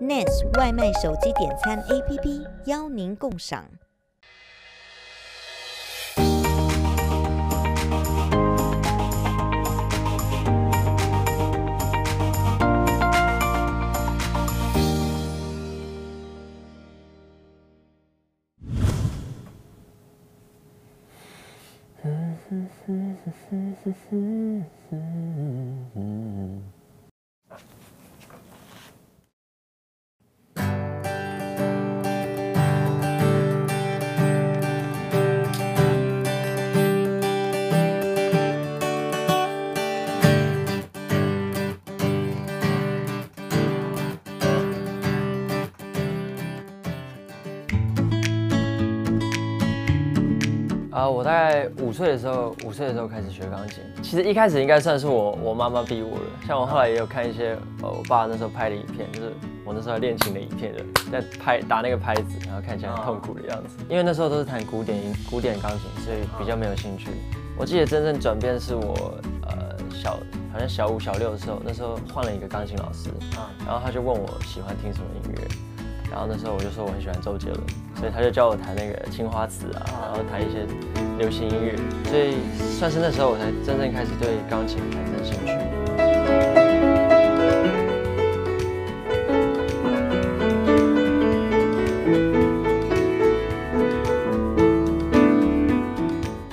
，Nes 外卖手机点餐 APP 邀您共赏。啊，我大概五岁的时候，五岁的时候开始学钢琴。其实一开始应该算是我我妈妈逼我的。像我后来也有看一些呃，我爸那时候拍的影片，就是我那时候练琴的影片的，在拍打那个拍子，然后看起来很痛苦的样子。因为那时候都是弹古典音古典钢琴，所以比较没有兴趣。我记得真正转变是我呃小好像小五小六的时候，那时候换了一个钢琴老师，然后他就问我喜欢听什么音乐。然后那时候我就说我很喜欢周杰伦，所以他就教我弹那个青花瓷啊，然后弹一些流行音乐，所以算是那时候我才真正开始对钢琴产生兴趣。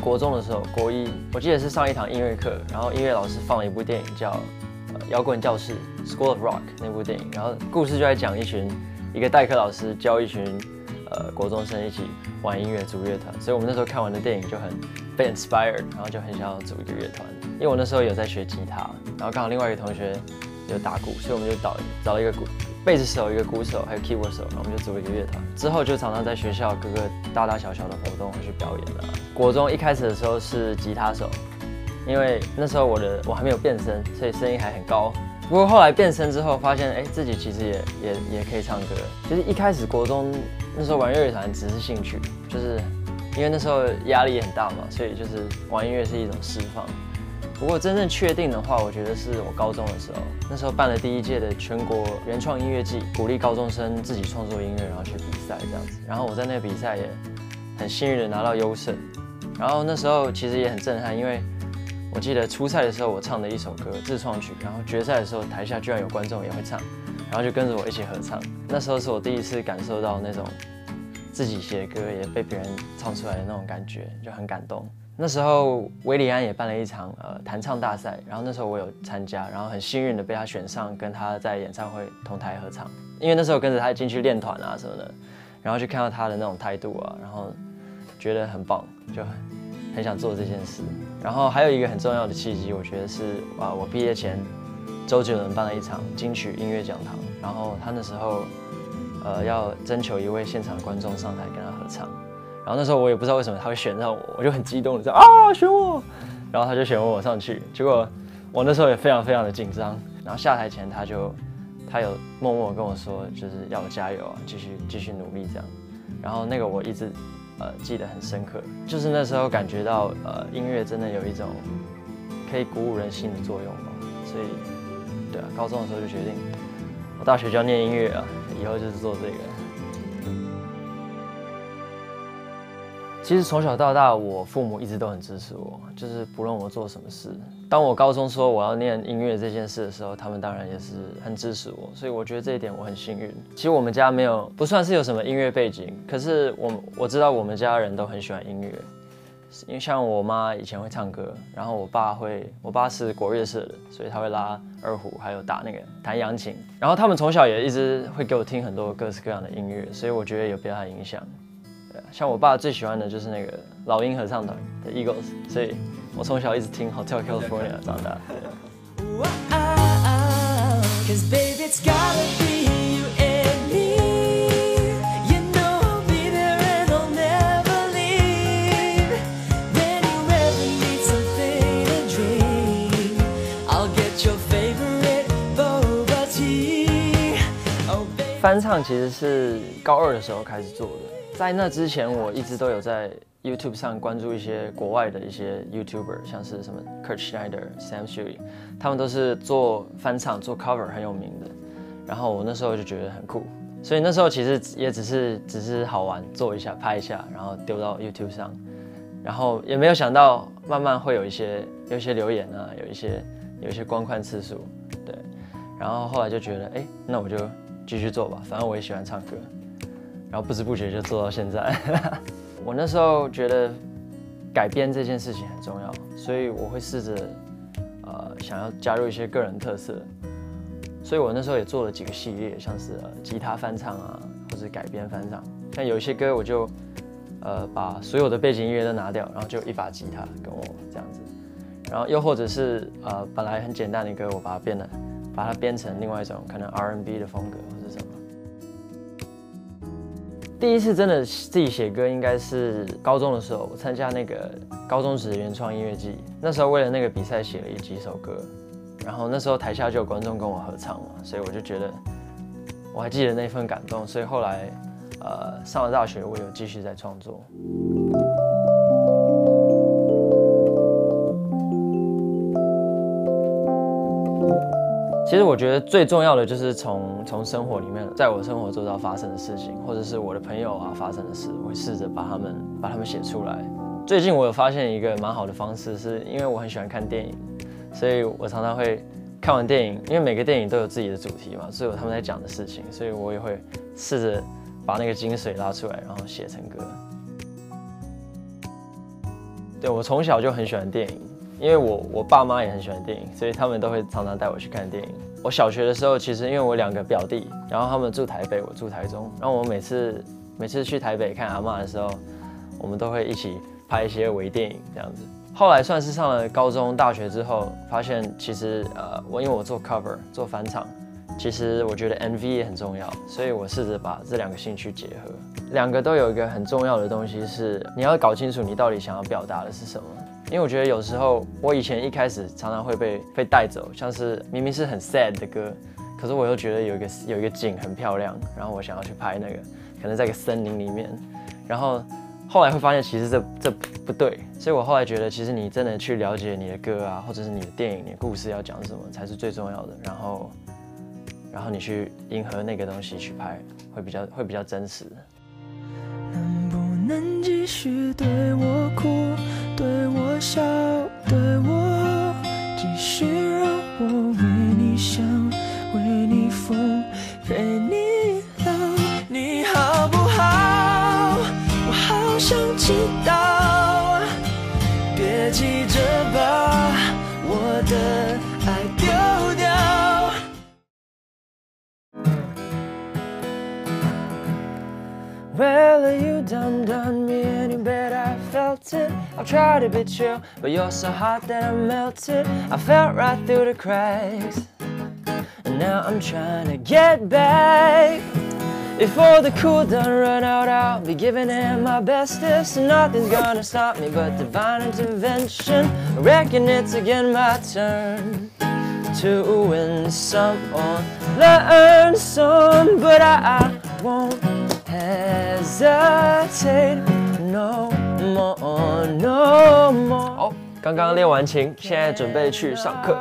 国中的时候，国一，我记得是上一堂音乐课，然后音乐老师放了一部电影叫《呃摇滚教室》（School of Rock） 那部电影，然后故事就在讲一群。一个代课老师教一群呃国中生一起玩音乐组乐团，所以我们那时候看完的电影就很被 inspired，然后就很想要组一个乐团。因为我那时候有在学吉他，然后刚好另外一个同学有打鼓，所以我们就找找了一个鼓贝斯手、一个鼓手还有 keyboard 手，然后我们就组了一个乐团。之后就常常在学校各个大大小小的活动去表演啊。国中一开始的时候是吉他手，因为那时候我的我还没有变声，所以声音还很高。不过后来变声之后，发现哎，自己其实也也也可以唱歌。其实一开始国中那时候玩乐团只是兴趣，就是因为那时候压力也很大嘛，所以就是玩音乐是一种释放。不过真正确定的话，我觉得是我高中的时候，那时候办了第一届的全国原创音乐季，鼓励高中生自己创作音乐，然后去比赛这样子。然后我在那个比赛也很幸运的拿到优胜。然后那时候其实也很震撼，因为。我记得初赛的时候，我唱的一首歌自创曲，然后决赛的时候，台下居然有观众也会唱，然后就跟着我一起合唱。那时候是我第一次感受到那种自己写歌也被别人唱出来的那种感觉，就很感动。那时候韦礼安也办了一场呃弹唱大赛，然后那时候我有参加，然后很幸运的被他选上，跟他在演唱会同台合唱。因为那时候跟着他进去练团啊什么的，然后就看到他的那种态度啊，然后觉得很棒，就很很想做这件事。然后还有一个很重要的契机，我觉得是啊，我毕业前，周杰伦办了一场金曲音乐讲堂，然后他那时候，呃，要征求一位现场观众上台跟他合唱，然后那时候我也不知道为什么他会选上我，我就很激动的说啊选我，然后他就选我上去，结果我那时候也非常非常的紧张，然后下台前他就他有默默跟我说，就是要我加油啊，继续继续努力这样，然后那个我一直。呃，记得很深刻，就是那时候感觉到，呃，音乐真的有一种可以鼓舞人心的作用嘛。所以，高中的时候就决定，我大学就要念音乐啊，以后就是做这个。其实从小到大，我父母一直都很支持我，就是不论我做什么事。当我高中说我要念音乐这件事的时候，他们当然也是很支持我，所以我觉得这一点我很幸运。其实我们家没有不算是有什么音乐背景，可是我我知道我们家人都很喜欢音乐，因为像我妈以前会唱歌，然后我爸会，我爸是国乐社的，所以他会拉二胡，还有打那个弹扬琴，然后他们从小也一直会给我听很多各式各样的音乐，所以我觉得有被他影响。像我爸最喜欢的就是那个老鹰合唱团的 Eagles，所以我从小一直听 Hotel California 长大。翻唱其实是高二的时候开始做的。在那之前，我一直都有在 YouTube 上关注一些国外的一些 YouTuber，像是什么 Kurt Schneider、Sam Shuey，他们都是做翻唱、做 cover 很有名的。然后我那时候就觉得很酷，所以那时候其实也只是只是好玩，做一下拍一下，然后丢到 YouTube 上，然后也没有想到慢慢会有一些有一些留言啊，有一些有一些观看次数，对，然后后来就觉得，哎，那我就继续做吧，反正我也喜欢唱歌，然后不知不觉就做到现在。我那时候觉得改编这件事情很重要，所以我会试着呃想要加入一些个人特色。所以我那时候也做了几个系列，像是呃吉他翻唱啊，或者改编翻唱。像有一些歌，我就呃把所有的背景音乐都拿掉，然后就一把吉他跟我这样子。然后又或者是呃本来很简单的歌，我把它变得把它编成另外一种可能 R&B 的风格或者什么。第一次真的自己写歌，应该是高中的时候，我参加那个高中职原创音乐季。那时候为了那个比赛写了几首歌。然后那时候台下就有观众跟我合唱嘛，所以我就觉得我还记得那份感动，所以后来呃上了大学，我有继续在创作。其实我觉得最重要的就是从从生活里面，在我生活周遭发生的事情，或者是我的朋友啊发生的事，我会试着把他们把他们写出来。最近我有发现一个蛮好的方式，是因为我很喜欢看电影。所以我常常会看完电影，因为每个电影都有自己的主题嘛，所以有他们在讲的事情，所以我也会试着把那个精髓拉出来，然后写成歌。对，我从小就很喜欢电影，因为我我爸妈也很喜欢电影，所以他们都会常常带我去看电影。我小学的时候，其实因为我两个表弟，然后他们住台北，我住台中，然后我每次每次去台北看阿嬷的时候，我们都会一起拍一些微电影这样子。后来算是上了高中、大学之后，发现其实呃，我因为我做 cover 做翻唱，其实我觉得 MV 也很重要，所以我试着把这两个兴趣结合。两个都有一个很重要的东西是，你要搞清楚你到底想要表达的是什么。因为我觉得有时候我以前一开始常常会被被带走，像是明明是很 sad 的歌，可是我又觉得有一个有一个景很漂亮，然后我想要去拍那个，可能在一个森林里面，然后。后来会发现，其实这这不对，所以我后来觉得，其实你真的去了解你的歌啊，或者是你的电影、你的故事要讲什么，才是最重要的。然后，然后你去迎合那个东西去拍，会比较会比较真实。能不能继续对我哭，对我笑，Well, you done done me any bad, I felt it. I tried to be chill, but you're so hot that I melted. I felt right through the cracks, and now I'm trying to get back. All the cool done run out, I'll be giving it my bestest. And Nothing's gonna stop me but divine intervention. I reckon it's again my turn to win some or learn some, but I, I won't hesitate no more, no more. 好，刚刚练完琴，现在准备去上课。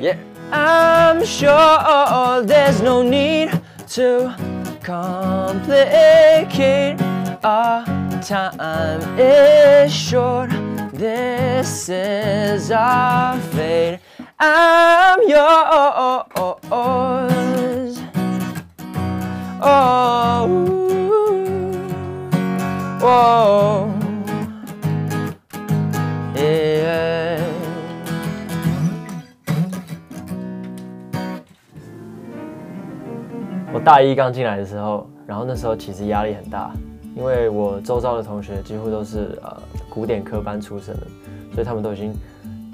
Yeah. I'm sure there's no need to complicate. Our time is short. This is our fate. I'm yours. Oh, 我大一刚进来的时候，然后那时候其实压力很大，因为我周遭的同学几乎都是呃古典科班出身的，所以他们都已经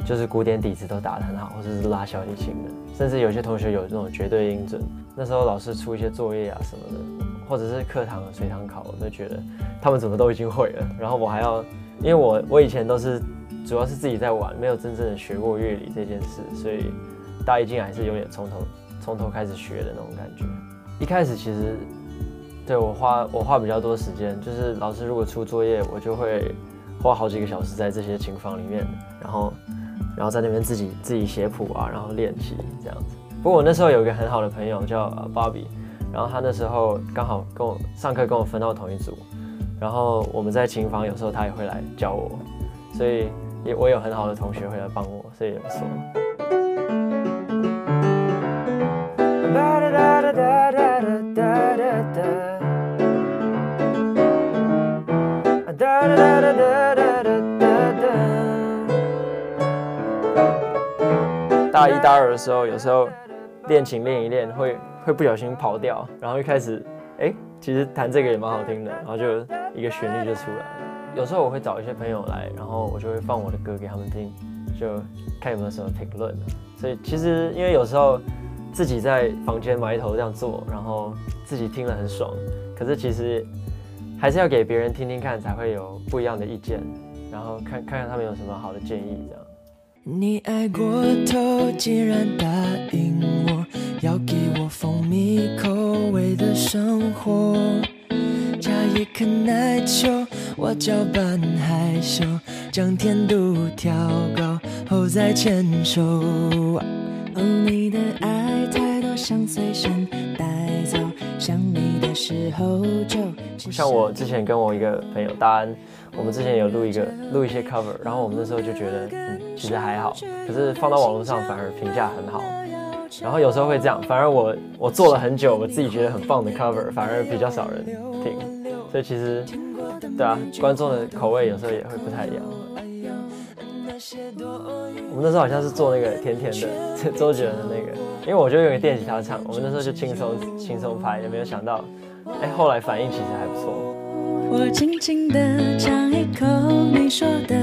就是古典底子都打得很好，或者是拉小提琴的，甚至有些同学有这种绝对音准。那时候老师出一些作业啊什么的，或者是课堂随堂考，我都觉得他们怎么都已经会了，然后我还要，因为我我以前都是主要是自己在玩，没有真正的学过乐理这件事，所以大一进来是有点从头从头开始学的那种感觉。一开始其实对我花我花比较多时间，就是老师如果出作业，我就会花好几个小时在这些琴房里面，然后然后在那边自己自己写谱啊，然后练习这样子。不过我那时候有一个很好的朋友叫 Bobby，然后他那时候刚好跟我上课，跟我分到同一组，然后我们在琴房有时候他也会来教我，所以也我有很好的同学会来帮我，所以也不错。大一、大二的时候，有时候练琴练一练，会会不小心跑调，然后一开始，哎，其实弹这个也蛮好听的，然后就一个旋律就出来了。有时候我会找一些朋友来，然后我就会放我的歌给他们听，就看有没有什么评论。所以其实因为有时候自己在房间埋头这样做，然后自己听了很爽，可是其实还是要给别人听听看，才会有不一样的意见，然后看看看他们有什么好的建议这样。你爱过头，竟然答应我，要给我蜂蜜口味的生活。加一颗奶球，我搅拌害羞，将甜度调高后再牵手。哦，你的爱太多，想随身带走，想你的时候就。像我之前跟我一个朋友大安。我们之前有录一个录一些 cover，然后我们那时候就觉得，其实还好，可是放到网络上反而评价很好。然后有时候会这样，反而我我做了很久，我自己觉得很棒的 cover，反而比较少人听。所以其实，对啊，观众的口味有时候也会不太一样。我们那时候好像是做那个甜甜的 周杰伦的那个，因为我就用个电吉他唱，我们那时候就轻松轻松拍，也没有想到，哎，后来反应其实还不错。我轻轻的尝一口你说的